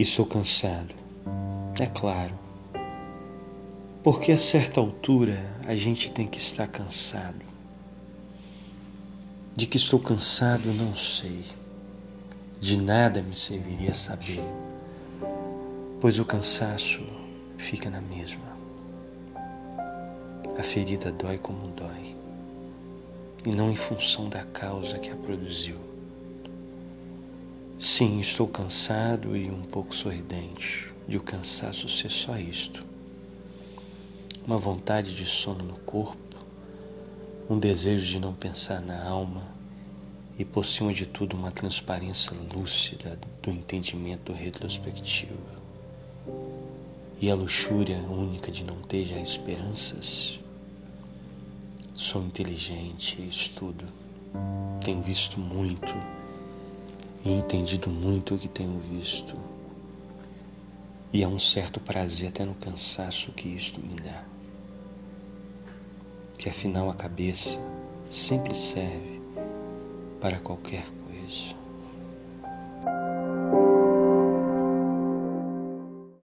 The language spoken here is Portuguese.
E sou cansado, é claro. Porque a certa altura a gente tem que estar cansado. De que estou cansado, não sei. De nada me serviria saber, pois o cansaço fica na mesma. A ferida dói como dói, e não em função da causa que a produziu. Sim, estou cansado e um pouco sorridente de o cansaço ser só isto. Uma vontade de sono no corpo, um desejo de não pensar na alma e, por cima de tudo, uma transparência lúcida do entendimento retrospectivo. E a luxúria única de não ter já esperanças. Sou inteligente, estudo, tenho visto muito e entendido muito o que tenho visto. E há um certo prazer até no cansaço que isto me dá. Que afinal a cabeça sempre serve para qualquer